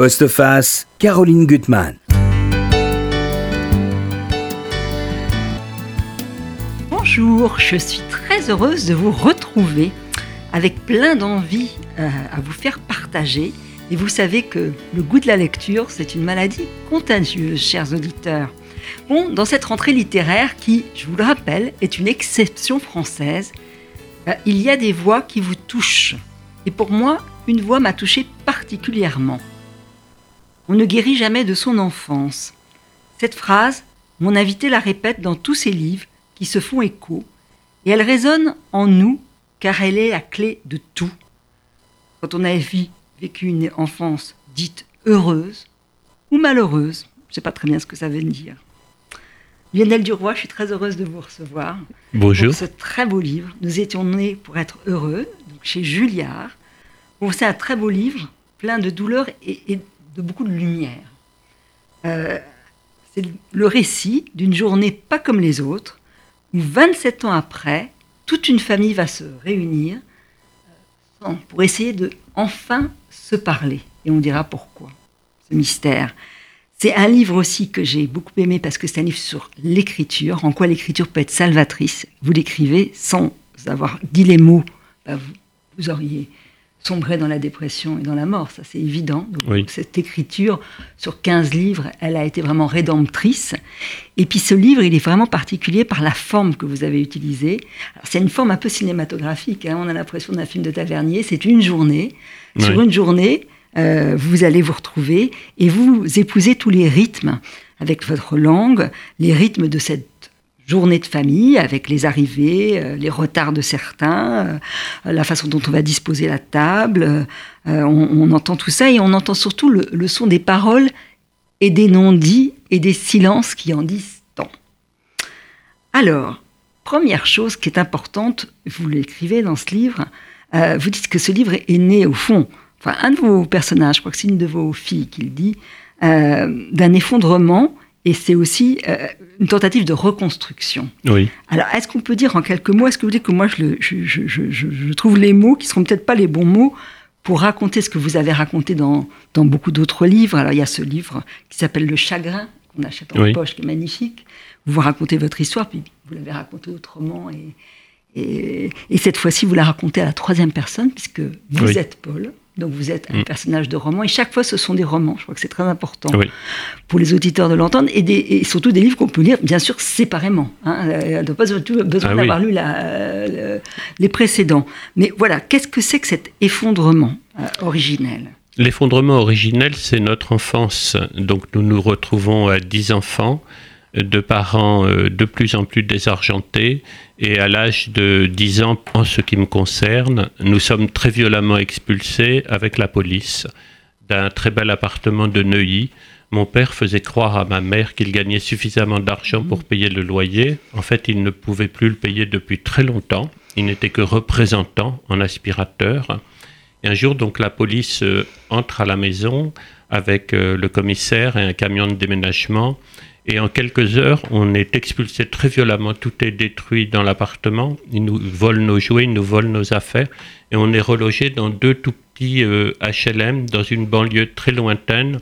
Postface, Caroline Gutmann. Bonjour, je suis très heureuse de vous retrouver avec plein d'envie euh, à vous faire partager. Et vous savez que le goût de la lecture, c'est une maladie contagieuse, chers auditeurs. Bon, dans cette rentrée littéraire qui, je vous le rappelle, est une exception française, euh, il y a des voix qui vous touchent. Et pour moi, une voix m'a touchée particulièrement. On ne guérit jamais de son enfance. Cette phrase, mon invité la répète dans tous ses livres qui se font écho, et elle résonne en nous car elle est la clé de tout. Quand on a vécu une enfance dite heureuse ou malheureuse, je ne sais pas très bien ce que ça veut dire. Lionel Duroy, je suis très heureuse de vous recevoir. Bonjour. Pour ce très beau livre. Nous étions nés pour être heureux, donc chez Julliard. c'est un très beau livre, plein de douleur et, de beaucoup de lumière. Euh, c'est le récit d'une journée pas comme les autres, où 27 ans après, toute une famille va se réunir euh, pour essayer de enfin se parler. Et on dira pourquoi, ce mystère. C'est un livre aussi que j'ai beaucoup aimé parce que c'est un livre sur l'écriture, en quoi l'écriture peut être salvatrice. Vous l'écrivez sans avoir dit les mots, bah, vous, auriez sombré dans la dépression et dans la mort, ça c'est évident. cette écriture sur 15 livres, elle a été vraiment rédemptrice. Et puis ce livre, il est vraiment particulier par la forme que vous avez utilisée. C'est une forme un peu cinématographique, hein. on a l'impression d'un film de Tavernier, c'est une journée. Sur une journée, euh, vous allez vous retrouver et vous épousez tous les rythmes avec votre langue, les rythmes de cette journée de famille, avec les arrivées, euh, les retards de certains, euh, la façon dont on va disposer la table. On, entend tout ça et on entend surtout le, son des paroles et des non-dits et des silences qui en disent tant. Alors, première chose qui est importante, vous l'écrivez dans ce livre, vous dites que ce livre est né au fond enfin un de vos personnages, je crois que c'est une de vos filles qui le dit, euh, d'un effondrement et c'est aussi euh, une tentative de reconstruction. Oui. Alors, est-ce qu'on peut dire en quelques mots, est-ce que vous dites que moi, je, je, je, je trouve les mots qui seront peut-être pas les bons mots pour raconter ce que vous avez raconté dans, dans beaucoup d'autres livres? Alors, il y a ce livre qui s'appelle Le chagrin, qu'on achète en poche, qui est magnifique. Vous vous racontez votre histoire, puis vous l'avez raconté autrement. Et, et, et cette fois-ci, vous la racontez à la troisième personne, puisque vous êtes Paul. Donc vous êtes un mm. personnage de roman, et chaque fois ce sont des romans. Je crois que c'est très important pour les auditeurs de l'entendre, et, surtout des livres qu'on peut lire, bien sûr, séparément. Hein. Euh, on n'a pas besoin ah d'avoir lu les précédents. Mais voilà, qu'est-ce que c'est que cet effondrement euh, originel? L'effondrement originel, c'est notre enfance. Donc nous nous retrouvons à 10 enfants de parents euh, de plus en plus désargentés. Et à l'âge de 10 ans, en ce qui me concerne, nous sommes très violemment expulsés avec la police d'un très bel appartement de Neuilly. Mon père faisait croire à ma mère qu'il gagnait suffisamment d'argent pour payer le loyer. En fait, il ne pouvait plus le payer depuis très longtemps. Il n'était que représentant en aspirateur. Et un jour, donc, la police euh, entre à la maison avec euh, le commissaire et un camion de déménagement et en quelques heures, on est expulsé très violemment. Tout est détruit dans l'appartement. Ils nous volent nos jouets, ils nous volent nos affaires. Et on est relogé dans deux tout petits HLM dans une banlieue très lointaine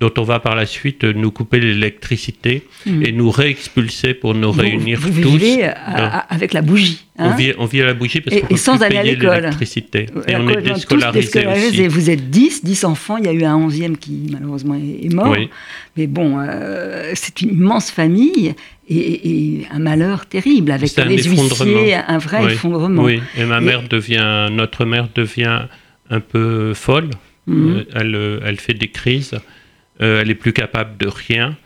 dont on va par la suite nous couper l'électricité hmm. et nous réexpulser pour nous réunir vous tous. Vivez euh, avec la bougie. Hein on, vit, on, vit, à la bougie parce qu'on peut sans plus payer l'électricité. Et on est déscolarisé aussi. Vous êtes 10, 10 enfants. Il y a eu un 11e qui malheureusement est, mort. Mais bon, euh, c'est une immense famille. Et, un malheur terrible avec les huissiers, un vrai effondrement. Oui, et ma mère devient, notre mère devient un peu folle. Euh, elle, elle fait des crises. Euh, elle est plus capable de rien.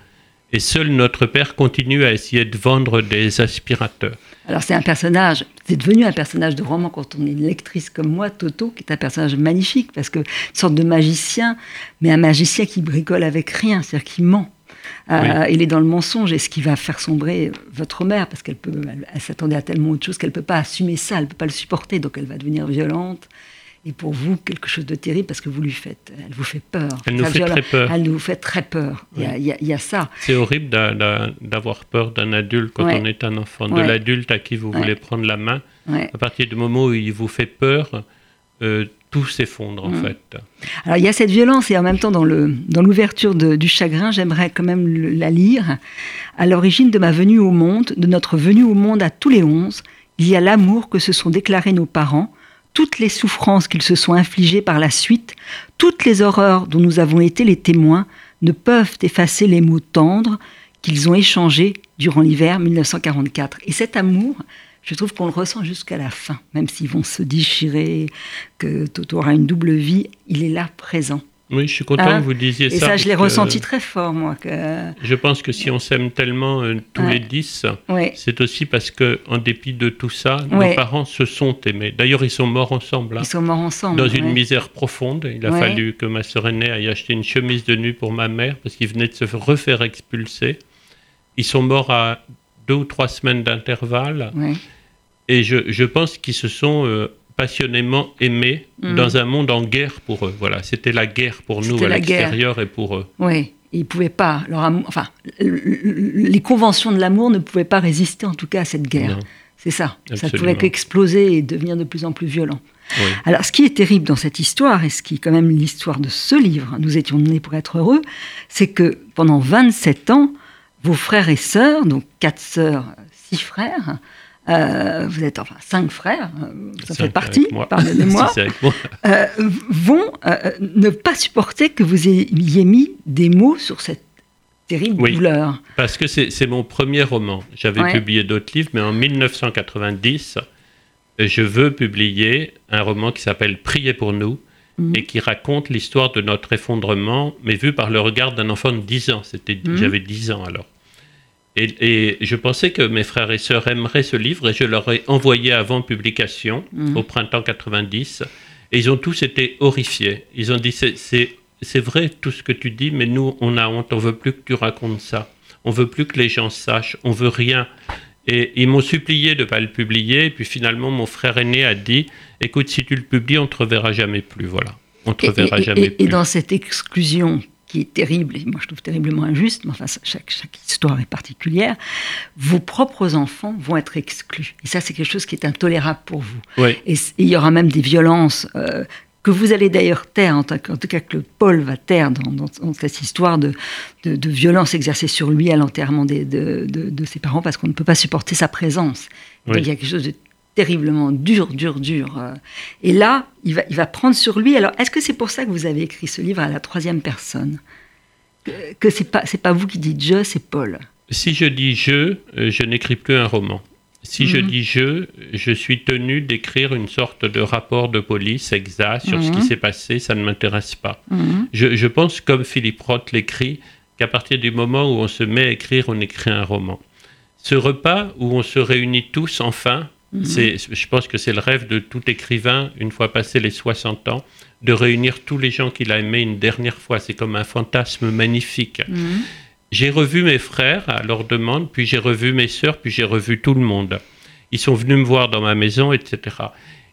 Et seul notre père continue à essayer de vendre des aspirateurs. Alors c'est un personnage, c'est devenu un personnage de roman quand on est une lectrice comme moi, Toto, qui est un personnage magnifique, parce que une sorte de magicien, mais un magicien qui bricole avec rien, c'est-à-dire qui ment. Euh, il est dans le mensonge et ce qui va faire sombrer votre mère, parce qu'elle peut, elle, s'attendait à tellement de choses qu'elle ne peut pas assumer ça, elle ne peut pas le supporter, donc elle va devenir violente, et pour vous quelque chose de terrible parce que vous lui faites, elle vous fait peur. Elle nous fait très peur. Elle nous fait très peur. Il, y a, ça. C'est horrible d'avoir peur d'un adulte quand on est un enfant, de l'adulte à qui vous voulez prendre la main. À partir du moment où il vous fait peur, euh, tout s'effondre en Mm. fait. Alors il y a cette violence et en même temps dans le dans l'ouverture du chagrin, j'aimerais quand même le- la lire. À l'origine de ma venue au monde, de notre venue au monde à tous les onze, il y a l'amour que se sont déclarés nos parents, toutes les souffrances qu'ils se sont infligées par la suite, toutes les horreurs dont nous avons été les témoins, ne peuvent effacer les mots tendres qu'ils ont échangés durant l'hiver 1944. Et cet amour, je trouve qu'on le ressent jusqu'à la fin, même s'ils vont se déchirer, que Toto aura une double vie, il est là présent. Oui, je suis content Hein que vous disiez Et ça. ça, je l'ai ressenti très fort, moi. Que... Je pense que si on s'aime tellement euh, tous Ouais. les dix, Ouais. c'est aussi parce que, en dépit de tout ça, Ouais. nos parents se sont aimés. D'ailleurs, ils sont morts ensemble. hein. Ils sont morts ensemble. Dans une misère profonde, il a fallu que ma sœur aînée aille acheter une chemise de nuit pour ma mère parce qu'il venait de se refaire expulser. Ils sont morts à deux ou trois semaines d'intervalle et je, je pense qu'ils se sont euh, passionnément aimés Mhm. dans un monde en guerre pour eux. Voilà, c'était la guerre pour nous à l'extérieur et pour eux. Ouais. Ils pouvaient pas, leur amour, enfin, les conventions de l'amour ne pouvaient pas résister en tout cas à cette guerre. C'est ça. Ça ne pouvait qu'exploser et devenir de plus en plus violent. Oui. Alors, ce qui est terrible dans cette histoire, et ce qui est quand même l'histoire de ce livre, Nous étions nés pour être heureux, c'est que pendant 27 ans, vos frères et sœurs, donc quatre sœurs, six frères, euh, vous êtes enfin cinq frères, euh, ça fait partie, pardonnez-moi, euh, vont euh, ne pas supporter que vous ayez mis des mots sur cette terrible Oui. douleur. Parce que c'est mon premier roman. J'avais Ouais. publié d'autres livres, mais en 1990, je veux publier un roman qui s'appelle Priez pour nous Mhm. et qui raconte l'histoire de notre effondrement, mais vu par le regard d'un enfant de 10 ans. C'était, Mhm. J'avais 10 ans alors. Et, et je pensais que mes frères et sœurs aimeraient ce livre et je leur ai envoyé avant publication, Mhm. au printemps 90. Et ils ont tous été horrifiés. Ils ont dit c'est, c'est, c'est vrai tout ce que tu dis, mais nous, on a honte, on veut plus que tu racontes ça. On veut plus que les gens sachent, on veut rien. Et ils m'ont supplié de ne pas le publier. Et puis finalement, mon frère aîné a dit Écoute, si tu le publies, on ne te reverra jamais plus. Voilà. On te Et, reverra et- jamais et- et plus. dans cette exclusion qui est terrible, et moi je trouve terriblement injuste, mais enfin chaque, chaque histoire est particulière, vos propres enfants vont être exclus. Et ça c'est quelque chose qui est intolérable pour vous. Oui, Et il y aura même des violences euh, que vous allez d'ailleurs taire, en, tout cas que le Paul va taire dans, dans- dans cette histoire de, de, de violence exercée sur lui à l'enterrement de, de- de ses parents, parce qu'on ne peut pas supporter sa présence. Oui. Donc il y a quelque chose de terriblement dur, dur, dur. euh. Et là, il va, il va prendre sur lui. Alors, est-ce que c'est pour ça que vous avez écrit ce livre à la troisième personne? Que, c'est pas, c'est pas vous qui dites je, c'est Paul. si je dis je, euh, je n'écris plus un roman. Si je Mhm. dis je, je suis tenu d'écrire une sorte de rapport de police exact sur ce Mhm. qui s'est passé, ça ne m'intéresse pas. Mhm. Je, je pense, comme Philippe Roth l'écrit, qu'à partir du moment où on se met à écrire, on écrit un roman. Ce repas où on se réunit tous enfin, Mhm. c'est, je pense que c'est le rêve de tout écrivain, une fois passé les 60 ans, de réunir tous les gens qu'il a aimés une dernière fois. C'est comme un fantasme magnifique. Mhm. J'ai revu mes frères à leur demande, puis j'ai revu mes sœurs, puis j'ai revu tout le monde. Ils sont venus me voir dans ma maison, etc.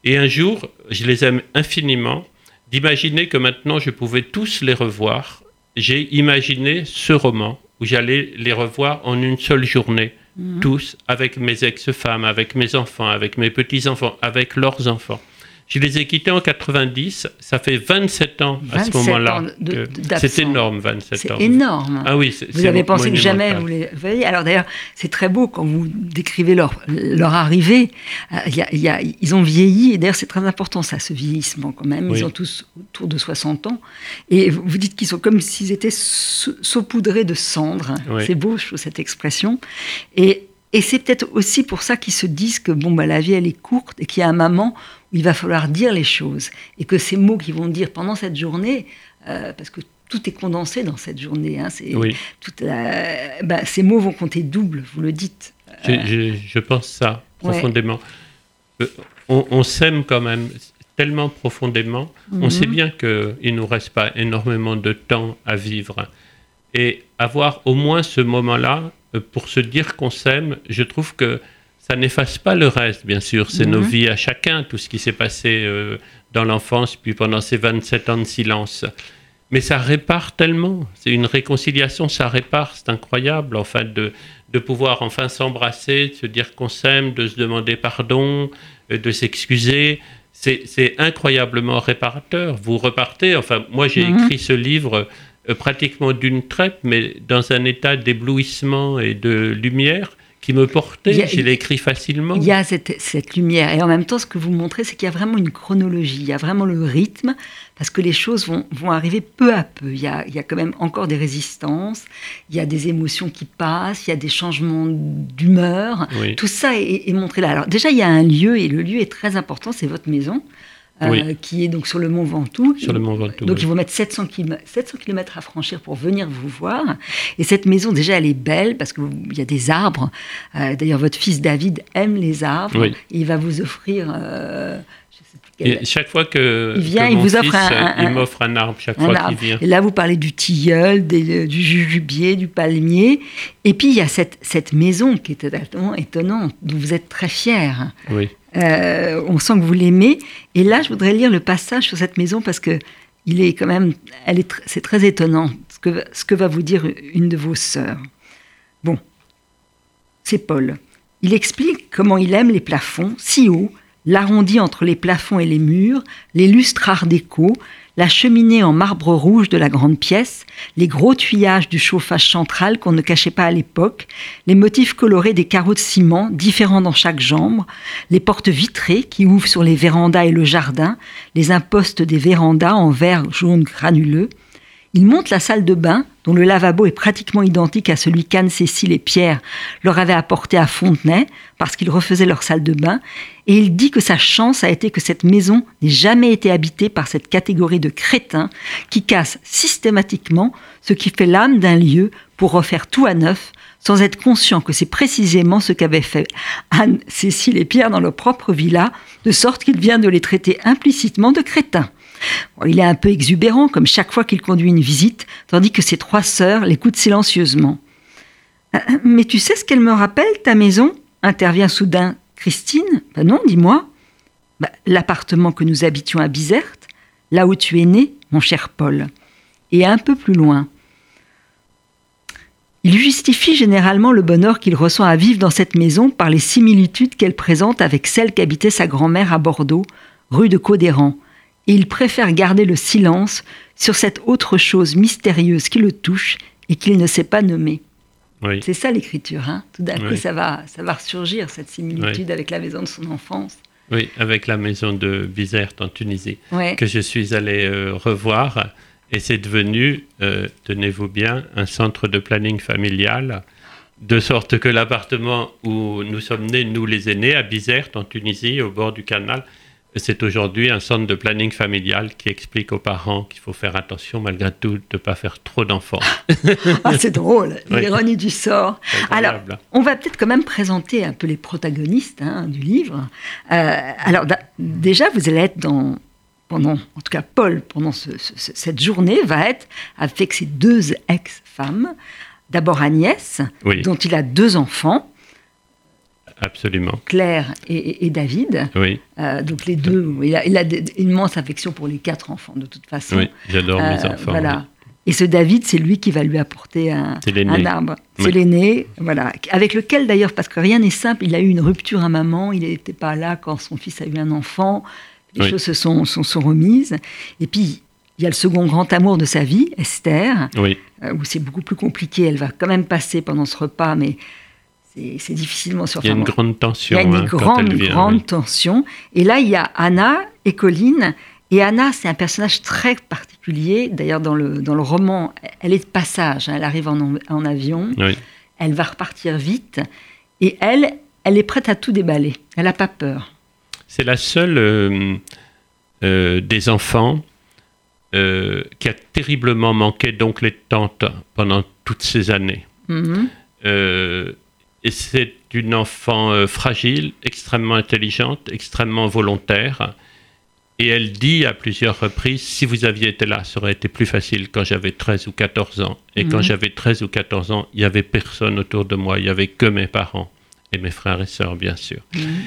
Et un jour, je les aime infiniment, d'imaginer que maintenant je pouvais tous les revoir. J'ai imaginé ce roman où j'allais les revoir en une seule journée, Mhm. tous, avec mes ex-femmes, avec mes enfants, avec mes petits-enfants, avec leurs enfants. Je les ai quittés en 90, ça fait 27 ans à ce 27 moment-là. C'est énorme, 27 C'est ans. énorme. Ah oui, c'est- Vous c'est avez pensé que jamais vous les voyez. Alors d'ailleurs, c'est très beau quand vous décrivez leur, leur arrivée. Euh, il y a- ils ont vieilli, et d'ailleurs c'est très important ça, ce vieillissement quand même. Ils ont tous autour de 60 ans. Et vous dites qu'ils sont comme s'ils étaient sau- saupoudrés de cendres. Oui. C'est beau, je trouve, cette expression. Et, et c'est peut-être aussi pour ça qu'ils se disent que bon, bah, la vie, elle est courte et qu'il y a un moment où il va falloir dire les choses. Et que ces mots qu'ils vont dire pendant cette journée, euh, parce que tout est condensé dans cette journée, hein, c'est, Oui, toute la- bah, ces mots vont compter double, vous le dites. je, je- je pense ça profondément. Euh, On, on s'aime quand même tellement profondément. On Mhm. sait bien qu'il ne nous reste pas énormément de temps à vivre. Et avoir au moins ce moment-là euh, pour se dire qu'on s'aime, je trouve que ça n'efface pas le reste, bien sûr. C'est nos Mhm. vies à chacun, tout ce qui s'est passé euh, dans l'enfance, puis pendant ces 27 ans de silence. Mais ça répare tellement. C'est une réconciliation, ça répare. C'est incroyable, enfin, de, de pouvoir enfin s'embrasser, de se dire qu'on s'aime, de se demander pardon, euh, de s'excuser. c'est incroyablement réparateur. Vous repartez, enfin, moi j'ai Mhm. écrit ce livre euh, pratiquement d'une traite, mais dans un état d'éblouissement et de lumière qui me portait. Je l'ai écrit facilement. Il y a cette, cette lumière. Et en même temps, ce que vous montrez, c'est qu'il y a vraiment une chronologie, il y a vraiment le rythme, parce que les choses vont, vont arriver peu à peu. Il y, a, il y a quand même encore des résistances, il y a des émotions qui passent, il y a des changements d'humeur. Oui. Tout ça est, est montré là. Alors déjà, il y a un lieu, et le lieu est très important, c'est votre maison, euh, Oui. qui est donc sur le mont Ventoux. Sur le Mont Ventoux, Donc oui. il faut mettre 700 km, 700 km à franchir pour venir vous voir. Et cette maison, déjà, elle est belle parce qu'il y a des arbres. Euh, D'ailleurs, votre fils David aime les arbres. Oui. Et il va vous offrir... euh, Et chaque fois que, Il vient, que il mon vous offre fils, un- un- il m'offre un arbre chaque un fois qu'il vient. Et là, vous parlez du tilleul, des- du jujubier, du palmier. Et puis, il y a cette, cette maison qui est totalement étonnante, dont vous êtes très fier. Oui. Euh, on sent que vous l'aimez. Et là, je voudrais lire le passage sur cette maison parce que il est quand même, elle est, c'est très étonnant ce que, ce que va vous dire une de vos sœurs. Bon, c'est Paul. Il explique comment il aime les plafonds si hauts, l'arrondi entre les plafonds et les murs, les lustres art déco, la cheminée en marbre rouge de la grande pièce, les gros tuillages du chauffage central qu'on ne cachait pas à l'époque, les motifs colorés des carreaux de ciment, différents dans chaque chambre, les portes vitrées qui ouvrent sur les vérandas et le jardin, les impostes des vérandas en verre jaune granuleux. Il monte la salle de bain, dont le lavabo est pratiquement identique à celui qu'Anne, Cécile et Pierre leur avaient apporté à Fontenay, parce qu'ils refaisaient leur salle de bain, et il dit que sa chance a été que cette maison n'ait jamais été habitée par cette catégorie de crétins qui cassent systématiquement ce qui fait l'âme d'un lieu pour refaire tout à neuf, sans être conscient que c'est précisément ce qu'avaient fait Anne, Cécile et Pierre dans leur propre villa, de sorte qu'il vient de les traiter implicitement de crétins. Il est un peu exubérant, comme chaque fois qu'il conduit une visite, tandis que ses trois sœurs l'écoutent silencieusement. Euh, Mais tu sais ce qu'elle me rappelle, ta maison? intervient soudain Christine. Ben non, dis-moi. Ben, L'appartement que nous habitions à Bizerte, là où tu es né, mon cher Paul. Et un peu plus loin. Il justifie généralement le bonheur qu'il ressent à vivre dans cette maison par les similitudes qu'elle présente avec celle qu'habitait sa grand-mère à Bordeaux, rue de Codéran. Et il préfère garder le silence sur cette autre chose mystérieuse qui le touche et qu'il ne sait pas nommer. Oui. C'est ça l'écriture, hein Tout d'un coup, Oui. ça va, ça va ressurgir, cette similitude avec la maison de son enfance. oui, avec la maison de Bizerte en Tunisie, que je suis allé euh, revoir. Et c'est devenu, euh, tenez-vous bien, un centre de planning familial, de sorte que l'appartement où nous sommes nés, nous les aînés, à Bizerte, en Tunisie, au bord du canal, c'est aujourd'hui un centre de planning familial qui explique aux parents qu'il faut faire attention, malgré tout, de ne pas faire trop d'enfants. Ah, c'est drôle, Oui. l'ironie du sort. Alors, incroyable. on va peut-être quand même présenter un peu les protagonistes hein, du livre. Euh, alors, déjà, vous allez être dans, pendant, en tout cas, Paul, pendant ce- ce- cette journée, va être avec ses deux ex-femmes. D'abord Agnès, Oui. dont il a deux enfants, Absolument. Claire et, David. Oui, Euh, donc les deux, il a, il a d- une immense affection pour les quatre enfants, de toute façon. oui, j'adore mes Euh, enfants. Voilà. Et ce David, c'est lui qui va lui apporter un, un arbre. C'est Oui. l'aîné, voilà. Avec lequel d'ailleurs, parce que rien n'est simple, il a eu une rupture à maman, il n'était pas là quand son fils a eu un enfant, les Oui. choses se sont, sont, sont remises. Et puis, il y a le second grand amour de sa vie, Esther, Oui, euh, où c'est beaucoup plus compliqué. Elle va quand même passer pendant ce repas, mais c'est difficilement sur il y a une grande il y tension a une hein, grande, elle vient. oui. tension. Et là, il y a Anna et Colline. Et Anna, c'est un personnage très particulier. D'ailleurs, dans le, dans le roman, elle est de passage. hein. Elle arrive en, en avion. Oui. Elle va repartir vite. Et elle, elle est prête à tout déballer. Elle n'a pas peur. C'est la seule euh, euh, des enfants euh, qui a terriblement manqué d'oncle et de tante pendant toutes ces années. Mhm. Euh, et c'est une enfant euh, fragile, extrêmement intelligente, extrêmement volontaire. Et elle dit à plusieurs reprises, si vous aviez été là, ça aurait été plus facile quand j'avais 13 ou 14 ans. Et quand Mhm. j'avais 13 ou 14 ans, il n'y avait personne autour de moi, il n'y avait que mes parents et mes frères et sœurs, bien sûr. Mhm.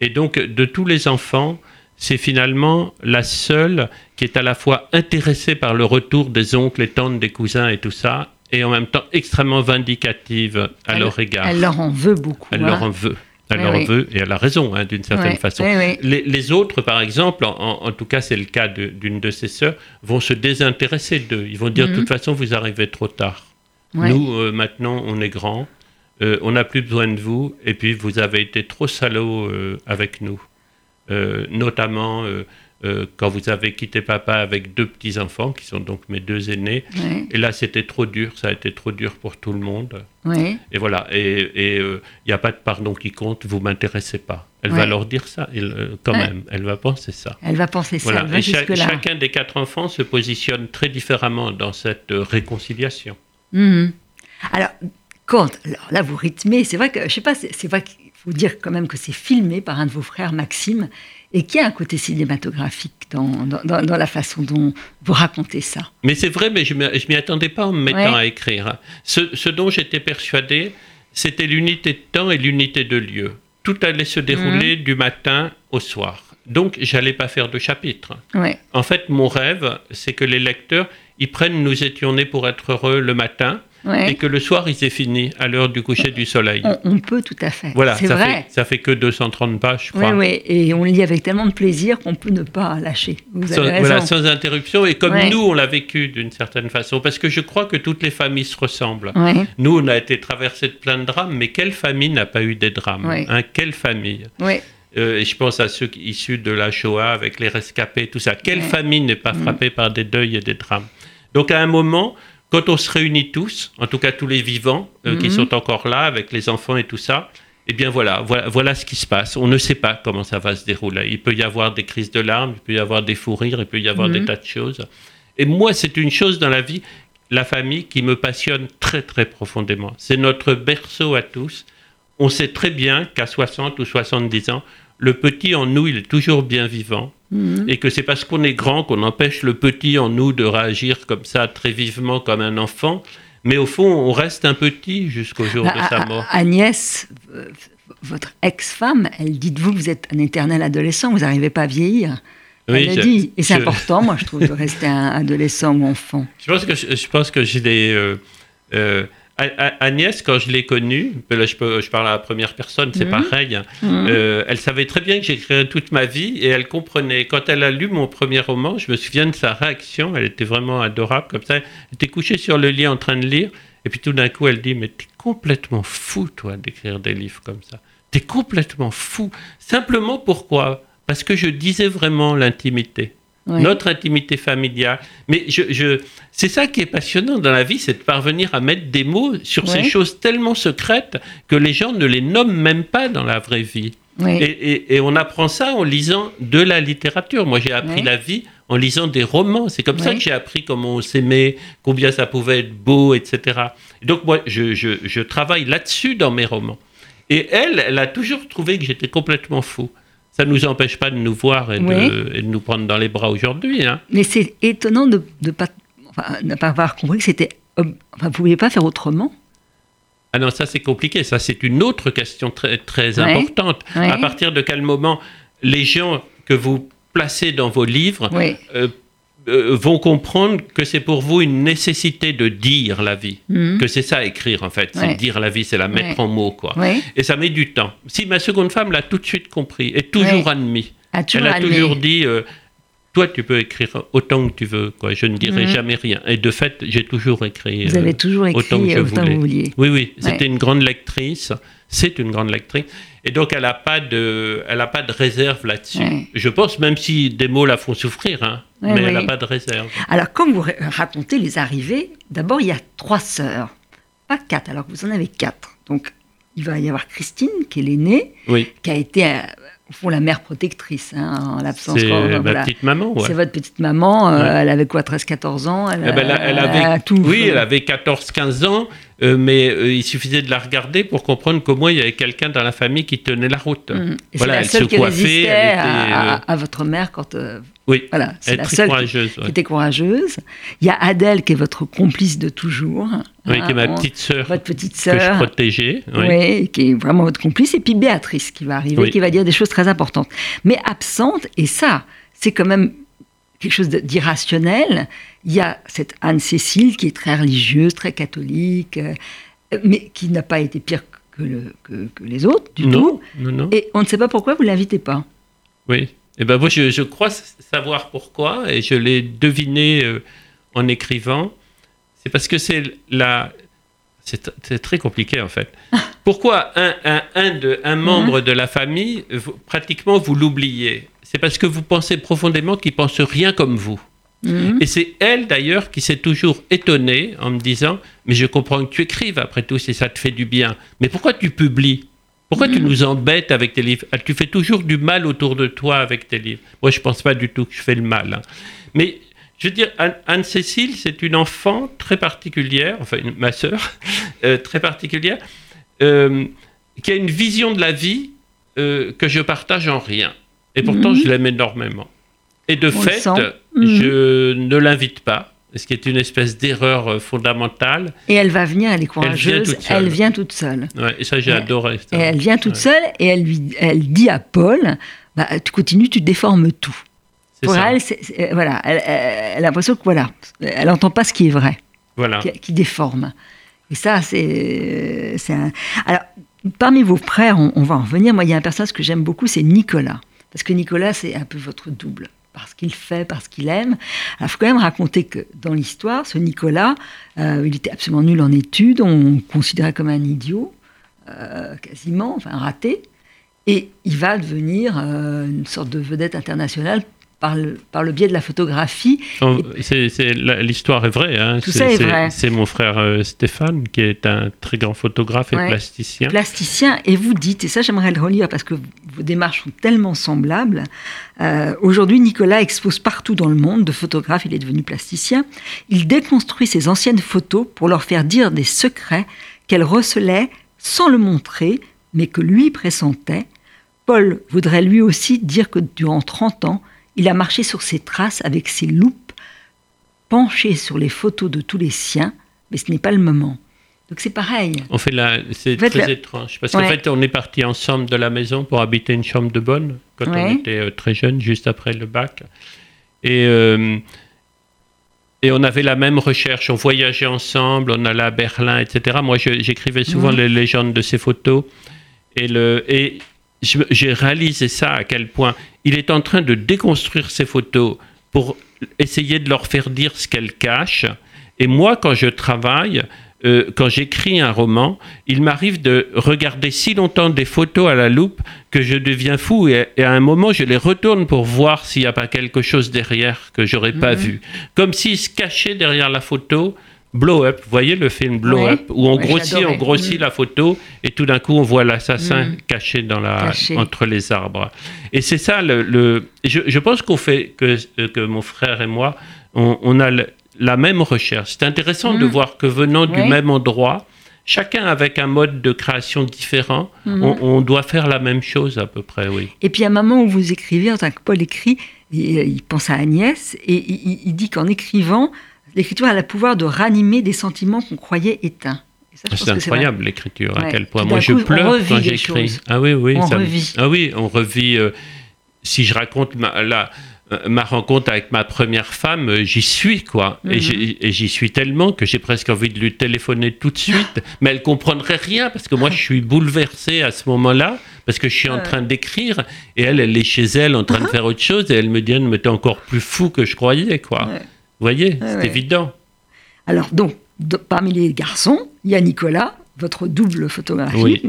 Et donc, de tous les enfants, c'est finalement la seule qui est à la fois intéressée par le retour des oncles et tantes, des cousins et tout ça, et en même temps extrêmement vindicative à Elle- leur égard. Elle leur en veut beaucoup. Elle hein. leur en veut. Elle Oui, leur oui. veut, et elle a raison, hein, d'une certaine façon. Les, les autres, par exemple, en, tout cas c'est le cas d'une de, ses sœurs, vont se désintéresser d'eux. Ils vont dire, Mhm. de toute façon, vous arrivez trop tard. Nous, euh, maintenant, on est grands, euh, on n'a plus besoin de vous, et puis vous avez été trop salauds euh, avec nous. Euh, notamment euh, euh, quand vous avez quitté papa avec deux petits-enfants, qui sont donc mes deux aînés. Et là, c'était trop dur, ça a été trop dur pour tout le monde. Et voilà, et il n'y a pas de pardon qui compte, vous m'intéressez pas. Elle va leur dire ça, elle, euh, quand Ouais. même, elle va penser ça. Elle va penser ça, Voilà. elle va Et cha- jusque-là. chacun des quatre enfants se positionne très différemment dans cette euh, réconciliation. Mhm. Alors, quand, alors là, vous rythmez, c'est vrai que, je sais pas, c'est vrai qu'il faut dire quand même que c'est filmé par un de vos frères, Maxime, et qu'il y a un côté cinématographique dans, dans, la façon dont vous racontez ça. Mais c'est vrai, mais je ne m'y attendais pas en me mettant Ouais. à écrire. Ce, ce dont j'étais persuadé, c'était l'unité de temps et l'unité de lieu. Tout allait se dérouler Mhm. du matin au soir. Donc, j'allais pas faire de chapitre. Ouais. En fait, mon rêve, c'est que les lecteurs, ils prennent Nous étions nés pour être heureux le matin Ouais. et que le soir, ils aient fini à l'heure du coucher du soleil. On, on peut tout à fait. Voilà, c'est ça vrai. fait, ça fait que 230 pages, je Oui, crois. oui, et on lit avec tellement de plaisir qu'on peut ne pas lâcher. Vous Sans, avez raison. voilà, sans interruption. Et comme Ouais. nous, on l'a vécu d'une certaine façon. Parce que je crois que toutes les familles se ressemblent. Ouais, Nous, on a été traversés de plein de drames, mais quelle famille n'a pas eu des drames hein, Quelle famille? Euh, Et je pense à ceux issus de la Shoah, avec les rescapés, tout ça. Quelle Ouais. famille n'est pas Mm. frappée par des deuils et des drames? Donc, à un moment, quand on se réunit tous, en tout cas tous les vivants euh, qui Mhm. sont encore là, avec les enfants et tout ça, eh bien voilà, voilà, voilà ce qui se passe. On ne sait pas comment ça va se dérouler. Il peut y avoir des crises de larmes, il peut y avoir des fous rires, il peut y avoir Mhm. des tas de choses. Et moi, c'est une chose dans la vie, la famille, qui me passionne très, très profondément. C'est notre berceau à tous. On sait très bien qu'à 60 ou 70 ans, le petit en nous, il est toujours bien vivant. Mhm. Et que c'est parce qu'on est grand qu'on empêche le petit en nous de réagir comme ça, très vivement, comme un enfant. Mais au fond, on reste un petit jusqu'au jour de Ah, sa mort. Agnès, votre ex-femme, elle dit de vous que vous êtes un éternel adolescent, vous n'arrivez pas à vieillir. Oui, elle je- a dit. Et c'est je- important, moi, je trouve, de rester un adolescent ou enfant. Je pense que je, je pense que je l'ai. euh, euh, Agnès, quand je l'ai connue, ben là, je, peux- je parle à la première personne, c'est Mhm. pareil. hein, Mhm. euh, elle savait très bien que j'écrirais toute ma vie et elle comprenait. Quand elle a lu mon premier roman, je me souviens de sa réaction. Elle était vraiment adorable comme ça. Elle était couchée sur le lit en train de lire et puis tout d'un coup, elle dit "Mais t'es complètement fou, toi, d'écrire des livres comme ça. T'es complètement fou. Simplement pourquoi? Parce que je disais vraiment l'intimité." Notre intimité familiale. Mais je, je, c'est ça qui est passionnant dans la vie, c'est de parvenir à mettre des mots sur ces choses tellement secrètes que les gens ne les nomment même pas dans la vraie vie. Oui. Et, et- et on apprend ça en lisant de la littérature. Moi, j'ai appris la vie en lisant des romans. C'est comme ça que j'ai appris comment on s'aimait, combien ça pouvait être beau, etc. Et donc, moi, je, je- je travaille là-dessus dans mes romans. Et elle, elle a toujours trouvé que j'étais complètement fou. Ça ne nous empêche pas de nous voir et, Oui. de, et de nous prendre dans les bras aujourd'hui. Hein. Mais c'est étonnant de ne pas, enfin, ne pas avoir compris que c'était. Enfin, vous ne pouviez pas faire autrement. Ah non, ça c'est compliqué. Ça c'est une autre question très, très Ouais. importante. Ouais. À partir de quel moment les gens que vous placez dans vos livres euh, euh, vont comprendre que c'est pour vous une nécessité de dire la vie. Mhm. Que c'est ça écrire en fait. Ouais. C'est dire la vie, c'est la mettre Ouais. en mots quoi. Et ça met du temps. Si ma seconde femme l'a tout de suite compris et toujours admis. A toujours Elle a admis. toujours dit euh, toi tu peux écrire autant que tu veux quoi. Je ne dirai Mhm. jamais rien. Et de fait j'ai toujours écrit. Vous euh, avez toujours écrit autant que je autant que voulais. vous vouliez. oui, oui, Ouais. c'était une grande lectrice. C'est une grande lectrice. Et donc, elle n'a pas, de, elle a pas de réserve là-dessus. Ouais. Je pense, même si des mots la font souffrir, hein, Ouais, mais elle n'a pas de réserve. Alors, quand vous ra- racontez les arrivées, d'abord, il y a trois sœurs, pas quatre, alors que vous en avez quatre. Donc, il va y avoir Christine, qui est l'aînée, Oui, qui a été, au fond, la mère protectrice, hein, en l'absence. c'est ma voilà. petite maman. ouais. C'est votre petite maman, euh, Ouais. elle avait quoi, 13-14 ans elle, Eh ben, elle, elle avait, a tout. oui, elle avait 14-15 ans, euh, mais euh, il suffisait de la regarder pour comprendre qu'au moins il y avait quelqu'un dans la famille qui tenait la route. Mm. Et Voilà, elle la seule se qui coiffait, elle était, à, euh, à- à votre mère quand. euh, Oui, voilà, c'est elle est la très seule courageuse. qui ouais. était courageuse. Il y a Adèle qui est votre complice de toujours. Oui, qui est ma Hein, petite sœur Votre petite que je sœur. protégeais. oui. Oui, qui est vraiment votre complice. Et puis Béatrice qui va arriver, Oui. qui va dire des choses très importantes. Mais absente, et ça, c'est quand même quelque chose d'irrationnel. Il y a cette Anne-Cécile qui est très religieuse, très catholique, euh, mais qui n'a pas été pire que, le- que- que les autres, du non, tout. non, non. Et on ne sait pas pourquoi vous ne l'invitez pas. Oui. Et ben moi, je, je crois savoir pourquoi, et je l'ai deviné euh, en écrivant. C'est parce que c'est la. C'est très compliqué en fait. Pourquoi un, un, un, de, un membre de la famille, vous- pratiquement vous l'oubliez? C'est parce que vous pensez profondément qu'il pense rien comme vous. Mhm. Et c'est elle d'ailleurs qui s'est toujours étonnée en me disant Mais je comprends que tu écrives après tout si ça te fait du bien. Mais pourquoi tu publies? Pourquoi tu nous embêtes avec tes livres? Ah, Tu fais toujours du mal autour de toi avec tes livres. Moi, je pense pas du tout que je fais le mal. hein. Mais je veux dire, Anne- Anne-Cécile, c'est une enfant très particulière, enfin une- ma sœur, euh, très particulière, euh, qui a une vision de la vie euh, que je partage en rien. Et pourtant, Mhm. je l'aime énormément. Et de On fait, sent. Mhm. je ne l'invite pas, ce qui est une espèce d'erreur euh, fondamentale. Et elle va venir, elle est vient courageuse, toute seule. elle vient toute seule. Ouais, et ça, j'ai adoré. ça. Et elle vient toute Ouais. seule et elle, lui, elle dit à Paul bah, Tu continues, tu déformes tout. Pour ça. elle, c'est- voilà, elle, a l'impression que voilà, elle n'entend pas ce qui est vrai, Voilà. qui, qui déforme. Et ça, c'est. c'est un- Alors, parmi vos frères, on, on va en revenir. Moi, il y a un personnage que j'aime beaucoup, c'est Nicolas. Parce que Nicolas, c'est un peu votre double. Parce qu'il fait, parce qu'il aime. Il faut quand même raconter que dans l'histoire, ce Nicolas, euh, il était absolument nul en études, on le considérait comme un idiot, euh, quasiment, enfin raté. Et il va devenir euh, une sorte de vedette internationale par le, par le biais de la photographie. Oh, L'histoire est vraie. hein. Tout C'est- ça est vrai. C'est mon frère euh, Stéphane, qui est un très grand photographe et Ouais. plasticien. plasticien, et vous dites, et ça j'aimerais le relire parce que vos démarches sont tellement semblables, euh, aujourd'hui Nicolas expose partout dans le monde de photographes, il est devenu plasticien, il déconstruit ses anciennes photos pour leur faire dire des secrets qu'elles recelaient sans le montrer, mais que lui pressentait. Paul voudrait lui aussi dire que durant 30 ans, il a marché sur ses traces avec ses loupes, penché sur les photos de tous les siens, mais ce n'est pas le moment. Donc c'est pareil. On fait la, c'est En fait, très étrange parce qu'en fait, on est partis ensemble de la maison pour habiter une chambre de bonne quand on était euh, très jeunes, juste après le bac. Et euh, et on avait la même recherche. On voyageait ensemble, on allait à Berlin, etc. Moi, j'écrivais souvent Mhm. les légendes de ces photos. Et le et j'ai réalisé ça à quel point il est en train de déconstruire ces photos pour essayer de leur faire dire ce qu'elles cachent. Et moi, quand je travaille, euh, quand j'écris un roman, il m'arrive de regarder si longtemps des photos à la loupe que je deviens fou et, et à un moment je les retourne pour voir s'il n'y a pas quelque chose derrière que j'aurais pas Mhm. vu. Comme s'il se cachait derrière la photo. Blow Up, vous voyez le film Blow. Up, où on grossit, on grossit Mhm. la photo et tout d'un coup on voit l'assassin Mhm. caché dans la Caché. entre les arbres. Et c'est ça le. le- je, je pense qu'on fait que que mon frère et moi, on, on a le- la même recherche. C'est intéressant de Mhm. voir que venant du même endroit, chacun avec un mode de création différent, on, on doit faire la même chose à peu près, oui. Et puis à un moment où vous écrivez, en tant que Paul écrit, il, il pense à Agnès et il dit qu'en écrivant, l'écriture a le pouvoir de ranimer des sentiments qu'on croyait éteints. Pense C'est incroyable l'écriture, à quel point. Moi, je pleure quand j'écris. Ah oui, oui. On ça me- revit. Ah oui, on revit. euh, si je raconte ma, la- euh, ma rencontre avec ma première femme, euh, j'y suis, quoi. Et Mhm. Et j'y suis tellement que j'ai presque envie de lui téléphoner tout de suite. mais elle comprendrait rien parce que moi, je suis bouleversé à ce moment-là parce que je suis en train d'écrire et elle, elle est chez elle en train de faire autre chose et elle me dit, mais t'es encore plus fou que je croyais, quoi. Ouais. Vous voyez, c'est ouais. évident. Alors donc, de- parmi les garçons, il y a Nicolas, votre double photographie. Oui.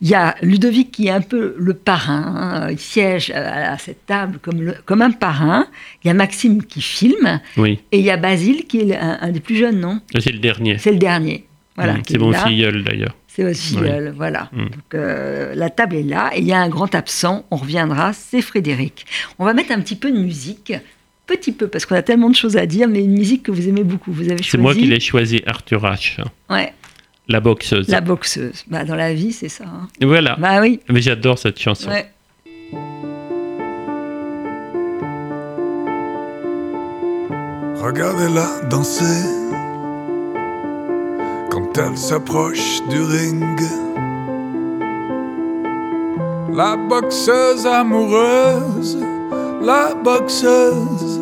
Il y a Ludovic qui est un peu le parrain. hein. Il siège à, à cette table comme, le- comme un parrain. Il y a Maxime qui filme. Oui, Et il y a Basile qui est un, un des plus jeunes, non? C'est le dernier. C'est le dernier. Voilà, Mm, qui c'est est mon là. filleul d'ailleurs. C'est votre filleul, voilà. Mm. Donc, euh, la table est là et il y a un grand absent, on reviendra, c'est Frédéric. On va mettre un petit peu de musique, petit peu, parce qu'on a tellement de choses à dire, mais une musique que vous aimez beaucoup. Vous avez choisi C'est moi qui l'ai choisi, Arthur H. Ouais, La boxeuse. la boxeuse. Bah, dans la vie, c'est ça. hein. Voilà. Bah oui. Mais j'adore cette chanson. Ouais. Regardez-la danser quand elle s'approche du ring. La boxeuse amoureuse, la boxeuse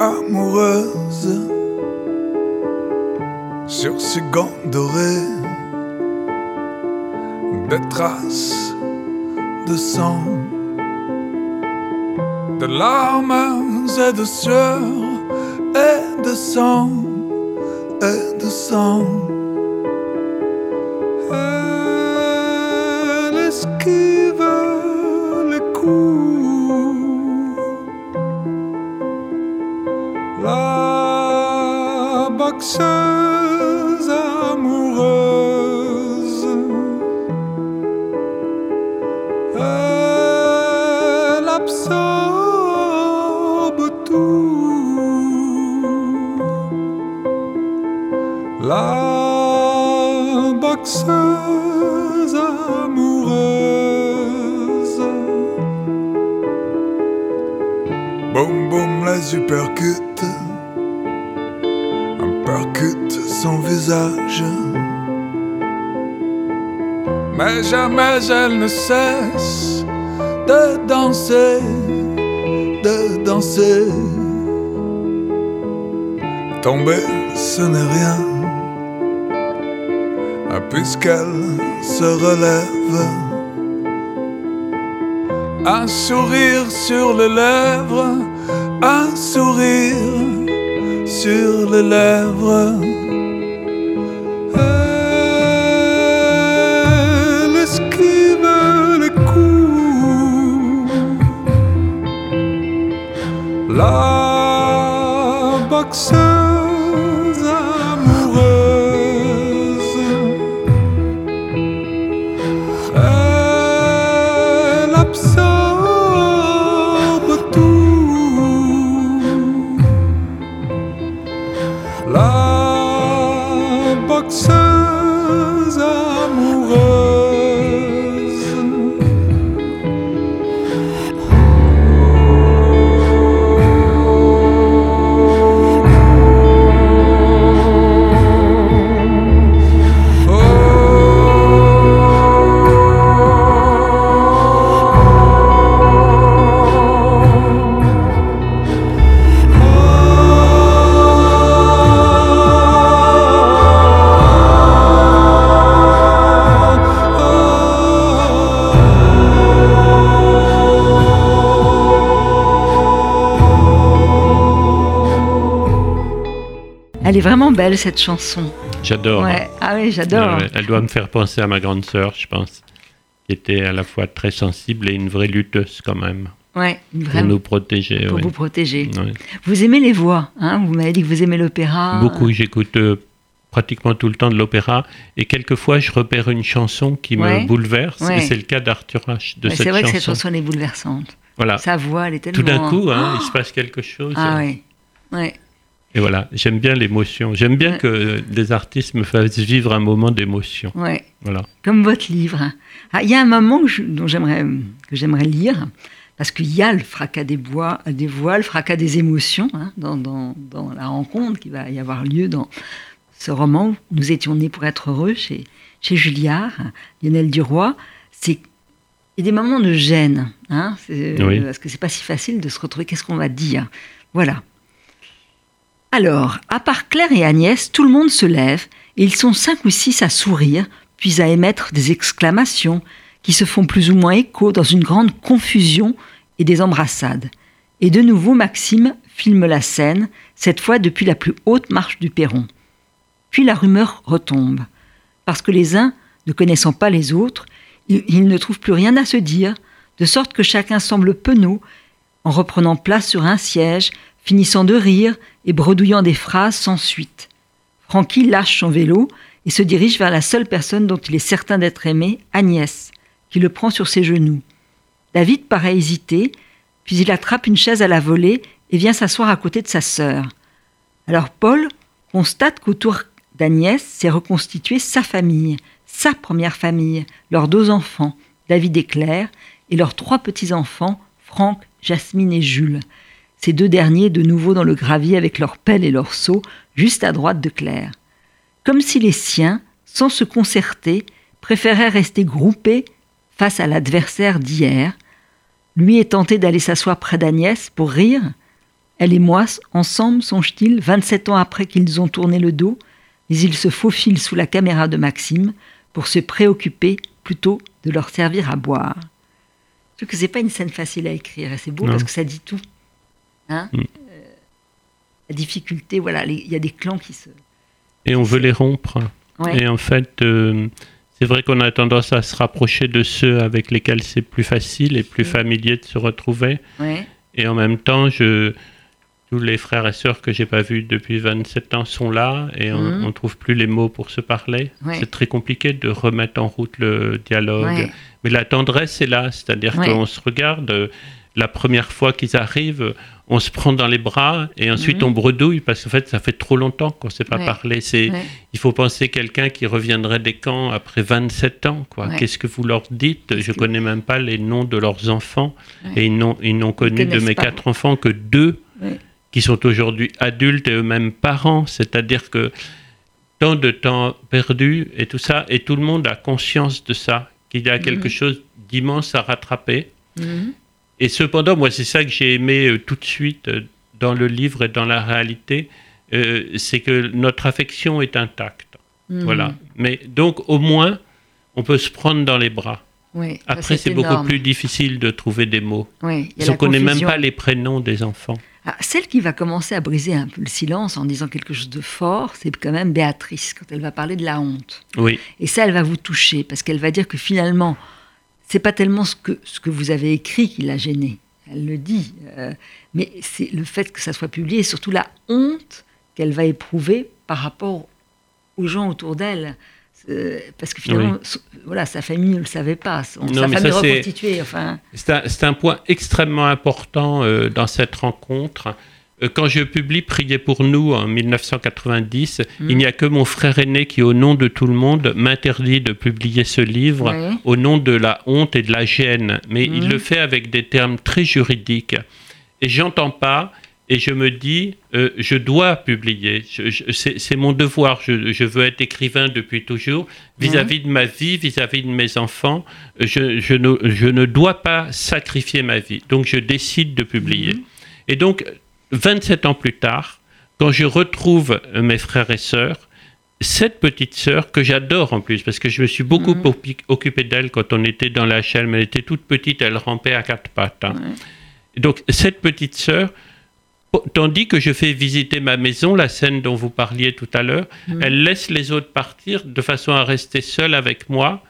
amoureuse. Sur ses gants dorés, des traces de sang, de larmes et de sueur et de sang et de sang. Boxeuse amoureuse. Elle absorbe tout. La boxeuse amoureuse. Boum boum, les uppercuts. Mais jamais elle ne cesse de danser, de danser. Tomber, ce n'est rien, ah, puisqu'elle se relève. Un sourire sur les lèvres, un sourire sur les lèvres. Boxeuse Elle est vraiment belle cette chanson. J'adore. Ouais. Ah oui, j'adore. Euh, elle doit me faire penser à ma grande sœur, je pense, qui était à la fois très sensible et une vraie lutteuse quand même, Ouais, pour nous protéger. Pour ouais. vous protéger. Ouais. Vous aimez les voix, hein Vous m'avez dit que vous aimez l'opéra. Beaucoup, j'écoute euh, pratiquement tout le temps de l'opéra et quelquefois je repère une chanson qui me bouleverse et c'est le cas d'Arthur H. de cette C'est vrai que chanson. cette chanson est bouleversante. Voilà. Sa voix, elle est tellement. Tout d'un coup, hein, il se passe quelque chose. Ah oui. Ouais. Et voilà, j'aime bien l'émotion. J'aime bien Ouais. que des artistes me fassent vivre un moment d'émotion. Ouais. Voilà. Comme votre livre. Ah, Il y a un moment que je- dont j'aimerais que j'aimerais lire parce qu'il y a le fracas des bois, des voix, le fracas des émotions hein, dans, dans, dans la rencontre qui va y avoir lieu dans ce roman. Nous étions nés pour être heureux chez chez Julliard, Lionel Duroy. C'est il y a des moments de gêne, hein, Oui. parce que c'est pas si facile de se retrouver. Qu'est-ce qu'on va dire? Voilà. Alors, à part Claire et Agnès, tout le monde se lève et ils sont cinq ou six à sourire, puis à émettre des exclamations qui se font plus ou moins écho dans une grande confusion et des embrassades. Et de nouveau, Maxime filme la scène, cette fois depuis la plus haute marche du perron. Puis la rumeur retombe, parce que les uns, ne connaissant pas les autres, ils ne trouvent plus rien à se dire, de sorte que chacun semble penaud, en reprenant place sur un siège, finissant de rire et bredouillant des phrases sans suite. Francky lâche son vélo et se dirige vers la seule personne dont il est certain d'être aimé, Agnès, qui le prend sur ses genoux. David paraît hésiter, puis il attrape une chaise à la volée et vient s'asseoir à côté de sa sœur. Alors Paul constate qu'autour d'Agnès s'est reconstituée sa famille, sa première famille, leurs deux enfants, David et Claire, et leurs trois petits-enfants, Franck, Jasmine et Jules. Ces deux derniers de nouveau dans le gravier avec leurs pelles et leurs seaux, juste à droite de Claire. Comme si les siens, sans se concerter, préféraient rester groupés face à l'adversaire d'hier. Lui est tenté d'aller s'asseoir près d'Agnès pour rire. Elle et moi, ensemble, songe-t-il, 27 ans après qu'ils ont tourné le dos, mais il se faufile sous la caméra de Maxime pour se préoccuper plutôt de leur servir à boire. Je trouve que c'est pas une scène facile à écrire, et c'est beau Non. parce que ça dit tout. Hein Mm. Euh, la difficulté, voilà, il y a des clans qui se. Et on veut les rompre. Ouais. Et en fait, euh, c'est vrai qu'on a tendance à se rapprocher de ceux avec lesquels c'est plus facile et plus Mm. familier de se retrouver. Ouais. Et en même temps, je, tous les frères et sœurs que j'ai pas vus depuis 27 ans sont là et on Mhm. ne trouve plus les mots pour se parler. Ouais. C'est très compliqué de remettre en route le dialogue. Ouais. Mais la tendresse est là, c'est-à-dire Ouais. qu'on se regarde. La première fois qu'ils arrivent, on se prend dans les bras et ensuite Mhm. on bredouille parce qu'en fait, ça fait trop longtemps qu'on ne s'est pas Ouais. parlé. C'est, Ouais. il faut penser quelqu'un qui reviendrait des camps après 27 ans. Quoi. Ouais. Qu'est-ce que vous leur dites? Qu'est-ce Je que- connais même pas les noms de leurs enfants. Et ils n'ont, ils n'ont connu de mes pas. quatre enfants que deux qui sont aujourd'hui adultes et eux-mêmes parents. C'est-à-dire que tant de temps perdu et tout ça, et tout le monde a conscience de ça, qu'il y a quelque Mhm. chose d'immense à rattraper. Mhm. Et cependant, moi, c'est ça que j'ai aimé euh, tout de suite euh, dans le livre et dans la réalité, euh, c'est que notre affection est intacte. Mhm. Voilà. Mais donc, au moins, on peut se prendre dans les bras. Après, c'est beaucoup plus difficile de trouver des mots. Y a Si on la connaît même pas les prénoms des enfants. Ah, celle qui va commencer à briser un peu le silence en disant quelque chose de fort, c'est quand même Béatrice, quand elle va parler de la honte. Oui, Et ça, elle va vous toucher, parce qu'elle va dire que finalement, c'est pas tellement ce que, ce que vous avez écrit qui l'a gênée. Elle le dit. euh, mais c'est le fait que ça soit publié, et surtout la honte qu'elle va éprouver par rapport aux gens autour d'elle. Euh, parce que finalement, Oui. so- voilà, sa famille ne le savait pas. Son, Non, sa famille ça, reconstituée, enfin. c'est un, c'est un point extrêmement important euh, dans cette rencontre. Euh, Quand je publie Priez pour nous en 1990, Mm. il n'y a que mon frère aîné qui, au nom de tout le monde, m'interdit de publier ce livre au nom de la honte et de la gêne. Mais il Mm. le fait avec des termes très juridiques. Et j'entends pas, et je me dis, euh, je dois publier. C'est mon devoir. Je, je veux être écrivain depuis toujours. Vis-à-vis de ma vie, vis-à-vis de mes enfants, je, je ne, je ne dois pas sacrifier ma vie. Donc je décide de publier. Mhm. Et donc, 27 ans plus tard, quand je retrouve euh, mes frères et sœurs, cette petite sœur que j'adore en plus, parce que je me suis beaucoup Mhm. occupé d'elle quand on était dans la HLM, elle était toute petite, elle rampait à quatre pattes. hein. Donc cette petite sœur, tandis que je fais visiter ma maison, la scène dont vous parliez tout à l'heure, Mhm. elle laisse les autres partir de façon à rester seule avec moi.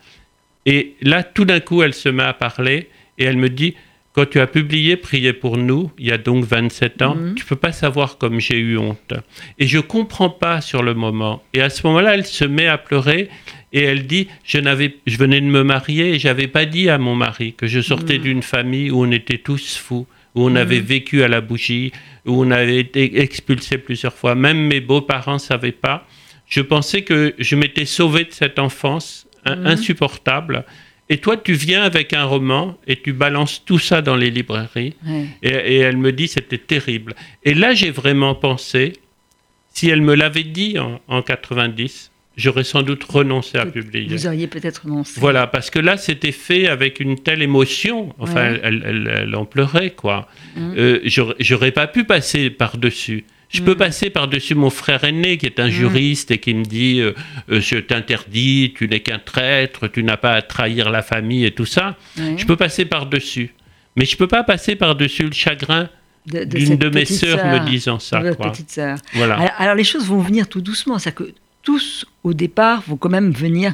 Et là, tout d'un coup, elle se met à parler et elle me dit, quand tu as publié Priez pour nous, il y a donc 27 ans, Mhm. tu peux pas savoir comme j'ai eu honte. Et je comprends pas sur le moment. Et à ce moment-là, elle se met à pleurer et elle dit, je n'avais, je venais de me marier et j'avais pas dit à mon mari que je sortais Mhm. d'une famille où on était tous fous, où on Mhm. avait vécu à la bougie, où on avait été expulsé plusieurs fois. Même mes beaux-parents savaient pas. Je pensais que je m'étais sauvé de cette enfance in- Mhm. insupportable. Et toi, tu viens avec un roman et tu balances tout ça dans les librairies. Ouais. Et, et elle me dit c'était terrible. Et là, j'ai vraiment pensé, si elle me l'avait dit en, en 90, j'aurais sans doute renoncé à publier. Vous auriez peut-être renoncé. Voilà, parce que là, c'était fait avec une telle émotion. Enfin, Ouais. elle, elle- elle- en pleurait, quoi. Mhm. Euh, j'aurais- J'aurais pas pu passer par-dessus. Je peux Mhm. passer par-dessus mon frère aîné, qui est un Mhm. juriste et qui me dit euh, euh, Je t'interdis, tu n'es qu'un traître, tu n'as pas à trahir la famille et tout ça. Je peux passer par-dessus. Mais je peux pas passer par-dessus le chagrin de, de d'une de mes sœurs sœur, me disant ça. Quoi. petite sœur. Voilà. Alors, alors, les choses vont venir tout doucement, c'est-à-dire que tous au départ vont quand même venir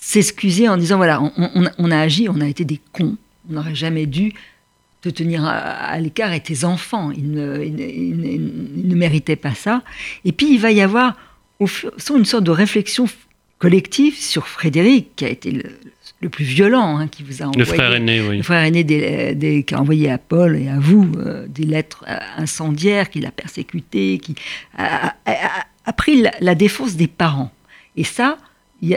s'excuser en disant voilà, on, on- on a agi, on a été des cons, on n'aurait jamais dû te tenir à, à l'écart et tes enfants, ils ne, ils ne- ils ne- ils ne méritaient pas ça. Et puis il va y avoir au fur une sorte de réflexion collective sur Frédéric, qui a été le, le plus violent, hein, qui vous a Le envoyé frère aîné, oui. le frère aîné des, des- qui a envoyé à Paul et à vous euh, des lettres euh, incendiaires, qui l'a persécuté, qui a, a- a- a pris la, la défense des parents. Et ça, y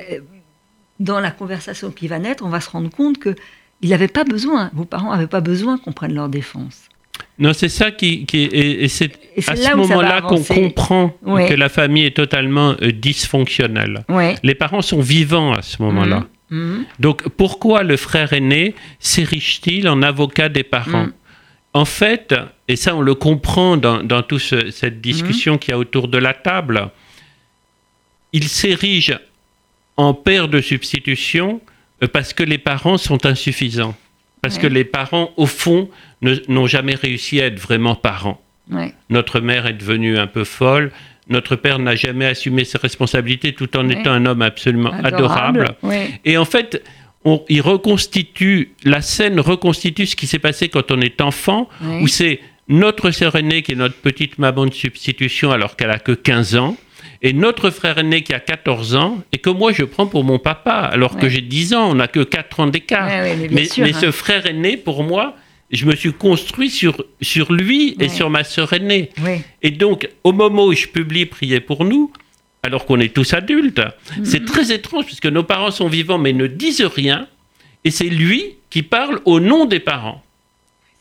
dans la conversation qui va naître, on va se rendre compte que il n'avait pas besoin, vos parents n'avaient pas besoin qu'on prenne leur défense. Non, c'est ça qui, qui est, et, et c'est à ce moment-là qu'on comprend Ouais. que la famille est totalement euh, dysfonctionnelle. Ouais. Les parents sont vivants à ce moment-là. Mhm. Donc pourquoi le frère aîné s'érige-t-il en avocat des parents Mhm. En fait, et ça on le comprend dans, dans toute cette discussion qu'il y a autour de la table, il s'érige en père de substitution Parce que les parents sont insuffisants. Parce Ouais. que les parents, au fond, n'ont jamais réussi à être vraiment parents. Ouais. Notre mère est devenue un peu folle. Notre père n'a jamais assumé ses responsabilités tout en Ouais. étant un homme absolument adorable. Et en fait, on, il reconstitue, la scène reconstitue ce qui s'est passé quand on est enfant, où c'est notre sœur aînée qui est notre petite maman de substitution alors qu'elle a que 15 ans, et notre frère aîné qui a 14 ans, et que moi je prends pour mon papa alors que j'ai 10 ans, on n'a que 4 ans d'écart. Ouais, ouais, mais sûr, mais hein. ce frère aîné, pour moi, je me suis construit sur, sur lui et sur ma sœur aînée. Et donc, au moment où je publie Prier pour nous, alors qu'on est tous adultes, Mhm. c'est très étrange puisque nos parents sont vivants mais ne disent rien. Et c'est lui qui parle au nom des parents.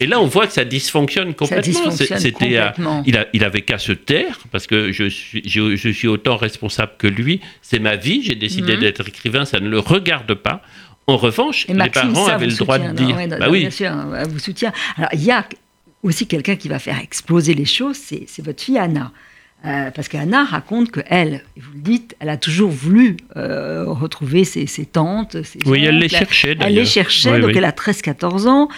Et là, on voit que ça dysfonctionne complètement. C'était, euh, complètement. il, a, il avait qu'à se taire parce que je suis, je, je suis autant responsable que lui. C'est ma vie. J'ai décidé Mhm. d'être écrivain. Ça ne le regarde pas. En revanche, Et les Maxime, parents avaient le droit de non, dire. ouais, bah non, oui. Bien sûr, vous soutient. Alors, il y a aussi quelqu'un qui va faire exploser les choses, c'est votre fille Anna. Euh, parce qu'Anna raconte que elle, vous le dites, elle a toujours voulu euh, retrouver ses, ses tantes, ses Oui, elle les cherchait. Elle les d'ailleurs. cherchait, Oui, donc oui. elle a 13-14 ans.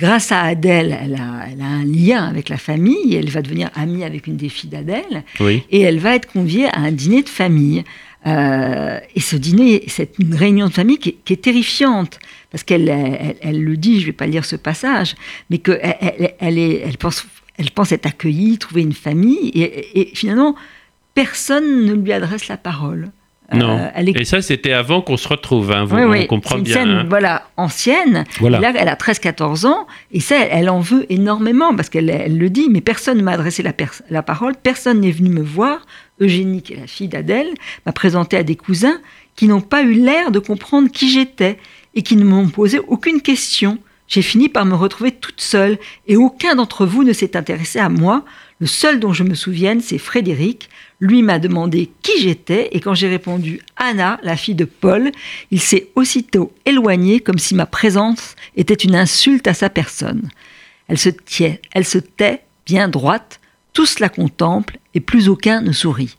Grâce à Adèle, elle a, elle a un lien avec la famille, et elle va devenir amie avec une des filles d'Adèle, Oui. et elle va être conviée à un dîner de famille. Euh, et ce dîner, c'est une réunion de famille qui est, qui est terrifiante, parce qu'elle elle, elle le dit, je ne vais pas lire ce passage, mais qu'elle elle, elle, pense, elle pense être accueillie, trouver une famille, et, et finalement, personne ne lui adresse la parole. Non. Euh, est Et ça, c'était avant qu'on se retrouve. Hein, vous, oui, on oui, comprend c'est une bien. scène hein. voilà, ancienne. Voilà. Là, elle a 13-14 ans, et ça, elle, en veut énormément, parce qu'elle elle le dit, mais personne ne m'a adressé la, la parole, personne n'est venu me voir. Eugénie, qui est la fille d'Adèle, m'a présenté à des cousins qui n'ont pas eu l'air de comprendre qui j'étais, et qui ne m'ont posé aucune question. J'ai fini par me retrouver toute seule, et aucun d'entre vous ne s'est intéressé à moi. Le seul dont je me souvienne, c'est Frédéric. Lui m'a demandé qui j'étais, et quand j'ai répondu Anna, la fille de Paul, il s'est aussitôt éloigné comme si ma présence était une insulte à sa personne. Elle se tient, elle se tait, bien droite, tous la contemplent et plus aucun ne sourit.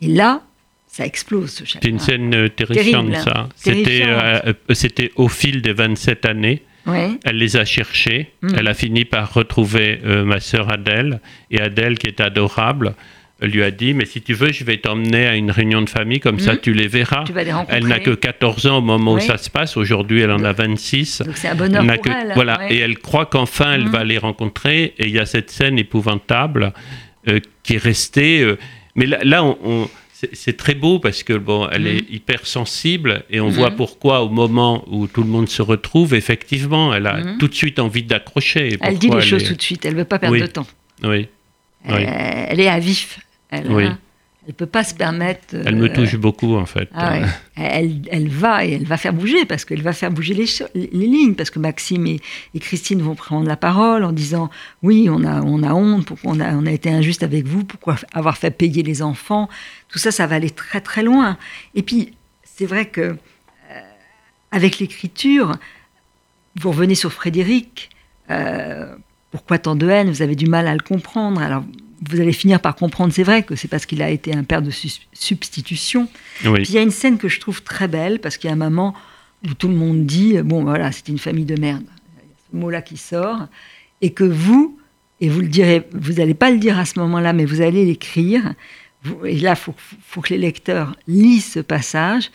Et là, ça explose ce chapitre. C'est une scène euh, terrifiante, Terrible, hein. ça. C'était, euh, euh, c'était au fil des 27 années. Elle les a cherchés. Mm. Elle a fini par retrouver euh, ma sœur Adèle. Et Adèle, qui est adorable, lui a dit Mais si tu veux, je vais t'emmener à une réunion de famille, comme ça Mm. tu les verras. Tu vas les rencontrer. Elle n'a que 14 ans au moment où ça se passe. Aujourd'hui, elle en a 26. Donc c'est un bonheur Elle pour que- elle. voilà, ouais. et elle croit qu'enfin elle Mhm. va les rencontrer. Et il y a cette scène épouvantable euh, qui est restée. euh, mais là, là, on, on- c'est très beau parce que bon, elle est hyper sensible et on Mhm. voit pourquoi au moment où tout le monde se retrouve, effectivement, elle a Mhm. tout de suite envie d'accrocher. Elle dit les choses est- tout de suite, elle ne veut pas perdre Oui. de temps. Oui, Oui. Elle est à vif. Elle Oui. Ne peut pas se permettre. elle me euh, touche beaucoup en fait. Ah ouais. elle, elle va et elle va faire bouger parce qu'elle va faire bouger les, les lignes parce que Maxime et, et Christine vont prendre la parole en disant oui on a on a honte pourquoi on a on a été injuste avec vous pourquoi avoir fait payer les enfants tout ça ça va aller très très loin et puis c'est vrai que euh, avec l'écriture vous revenez sur Frédéric euh, pourquoi tant de haine? Vous avez du mal à le comprendre alors vous allez finir par comprendre c'est vrai que c'est parce qu'il a été un père de substitution Oui. puis il y a une scène que je trouve très belle parce qu'il y a un moment où tout le monde dit bon voilà c'est une famille de merde. Il y a ce mot-là qui sort et que vous et vous le direz, vous n'allez pas le dire à ce moment-là, mais vous allez l'écrire. Et là, faut, faut que les lecteurs lisent ce passage.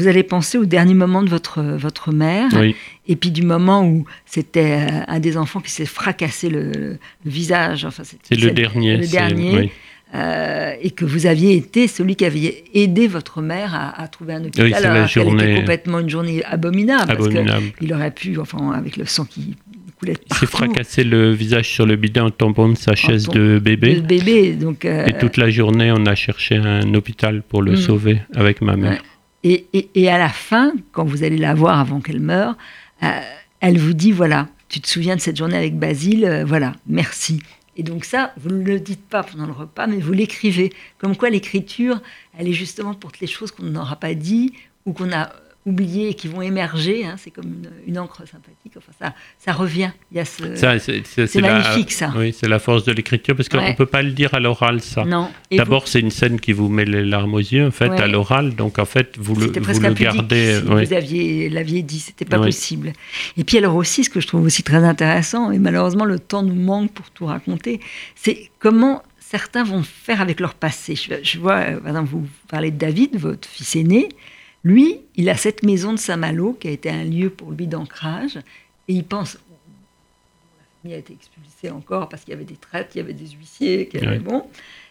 Vous allez penser au dernier moment de votre votre mère Oui. et puis du moment où c'était euh, un des enfants qui s'est fracassé le, le visage. Enfin, C'est le dernier. Le c'est- dernier. oui. Euh, et que vous aviez été celui qui avait aidé votre mère à, à trouver un hôpital. Oui, la journée- était complètement une journée abominable. Abominable. Parce qu'il aurait pu, enfin, avec le sang qui coulait de Il s'est partout, fracassé le visage sur le bidet en tombant de sa chaise de bébé. de bébé. Donc, euh, Et toute la journée, on a cherché un hôpital pour le Mm. sauver avec ma mère. Ouais. Et, à la fin, quand vous allez la voir avant qu'elle meure, euh, elle vous dit voilà, tu te souviens de cette journée avec Basile, euh, voilà, merci. Et donc ça, vous ne le dites pas pendant le repas, mais vous l'écrivez. Comme quoi l'écriture, elle est justement pour toutes les choses qu'on n'aura pas dit ou qu'on a oubliées et qui vont émerger. hein, c'est comme une, une encre sympathique. Enfin, ça, ça revient. Il y a ce. Ça, c'est la- magnifique, ça. Oui, c'est la force de l'écriture parce qu'on Ouais. ne peut pas le dire à l'oral, ça. D'abord, c'est une scène qui vous met les larmes aux yeux, en fait, Ouais. à l'oral. Donc, en fait, vous le, vous le gardez. si oui. vous aviez l'aviez dit. C'était pas possible. Et puis alors aussi, ce que je trouve aussi très intéressant, et malheureusement le temps nous manque pour tout raconter, c'est comment certains vont faire avec leur passé. Je, je vois, euh, par exemple, vous parlez de David, votre fils aîné. Lui, il a cette maison de Saint-Malo qui a été un lieu pour lui d'ancrage, et il pense. La famille a été expulsée encore parce qu'il y avait des traites, il y avait des huissiers, Oui. bon.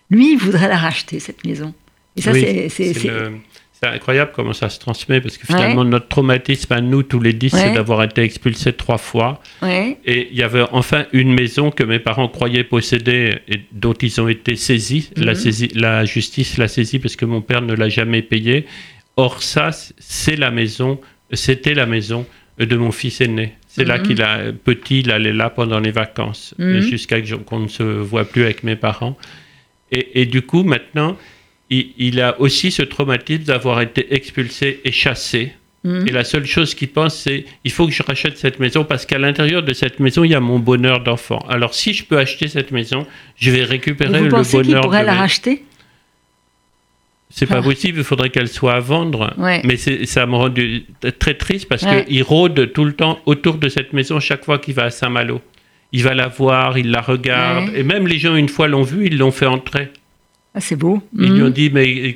Lui, il voudrait la racheter cette maison. Et ça, Oui, c'est- c'est c'est c'est- le- c'est incroyable comment ça se transmet parce que finalement, notre traumatisme à nous, tous les dix, Ouais. c'est d'avoir été expulsés trois fois. ouais. Et il y avait enfin une maison que mes parents croyaient posséder et dont ils ont été saisis. la, Mhm. saisie- la justice l'a saisie parce que mon père ne l'a jamais payé. Or, ça, c'est la maison, c'était la maison de mon fils aîné. C'est là Mhm. qu'il a, petit, il allait là pendant les vacances, Mhm. jusqu'à ce qu'on ne se voit plus avec mes parents. Et, et du coup, maintenant, il, il a aussi ce traumatisme d'avoir été expulsé et chassé. Mhm. Et la seule chose qu'il pense, c'est il faut que je rachète cette maison parce qu'à l'intérieur de cette maison, il y a mon bonheur d'enfant. Alors, si je peux acheter cette maison, je vais récupérer Et vous le pensez qu'il bonheur pourrait de la mes- racheter? C'est pas Ah. possible, il faudrait qu'elle soit à vendre. Ouais. Mais ça me rend du- très triste parce Ouais. qu'il rôde tout le temps autour de cette maison chaque fois qu'il va à Saint-Malo. Il va la voir, il la regarde. Ouais. Et même les gens, une fois l'ont vue, ils l'ont fait entrer. Ah, c'est beau. Ils lui Mhm. ont dit, mais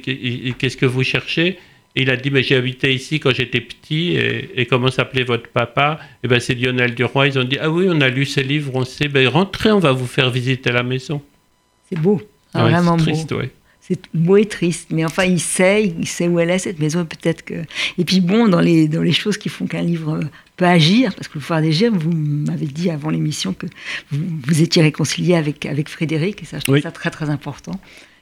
qu'est-ce que vous cherchez? Et il a dit, mais j'ai habité ici quand j'étais petit, et, et comment s'appelait votre papa? Et ben c'est Lionel Duroy. Ils ont dit, ah oui, on a lu ses livres, on sait, ben rentrez, on va vous faire visiter la maison. C'est beau. Ah, vraiment beau. triste, ouais. C'est beau et triste, mais enfin, il sait, il sait où elle est, cette maison, et peut-être que... Et puis bon, dans les, dans les choses qui font qu'un livre peut agir, parce que le des Germes, vous m'avez dit avant l'émission que vous, vous étiez réconcilié avec, avec Frédéric, et ça, je trouve Oui. ça très très important,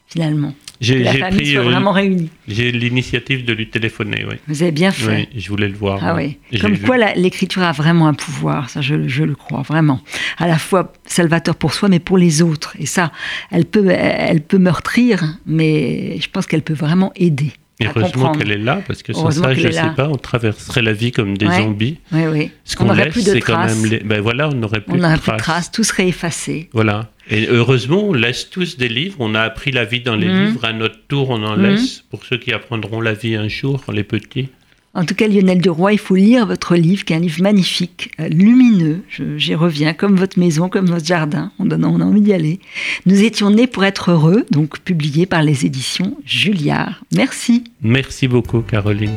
finalement. J'ai la j'ai famille pris euh, vraiment réunie. j'ai l'initiative de lui téléphoner, oui. Vous avez bien fait. Oui, je voulais le voir. Ah oui. Comme quoi l'écriture a vraiment un pouvoir, ça je, je le crois vraiment. À la fois salvateur pour soi, mais pour les autres. Et ça, elle peut, elle peut meurtrir, mais je pense qu'elle peut vraiment aider. Et heureusement qu'elle est là, parce que sans ça, je ne sais pas, on traverserait la vie comme des Ouais. zombies. Oui, oui. Ce On qu'on n'aurait laisse, plus de c'est quand même... Les... Ben voilà, on n'aurait plus On de n'aurait traces. plus de traces, tout serait effacé. Voilà. Et heureusement, on laisse tous des livres. On a appris la vie dans les Mhm. livres. À notre tour, on en Mhm. laisse. Pour ceux qui apprendront la vie un jour, les petits. En tout cas, Lionel Duroy, il faut lire votre livre, qui est un livre magnifique, euh, lumineux. J'y reviens, comme votre maison, comme votre jardin. On, donne, on a envie d'y aller. Nous étions nés pour être heureux, donc publié par les éditions Julliard. Merci. Merci beaucoup, Caroline.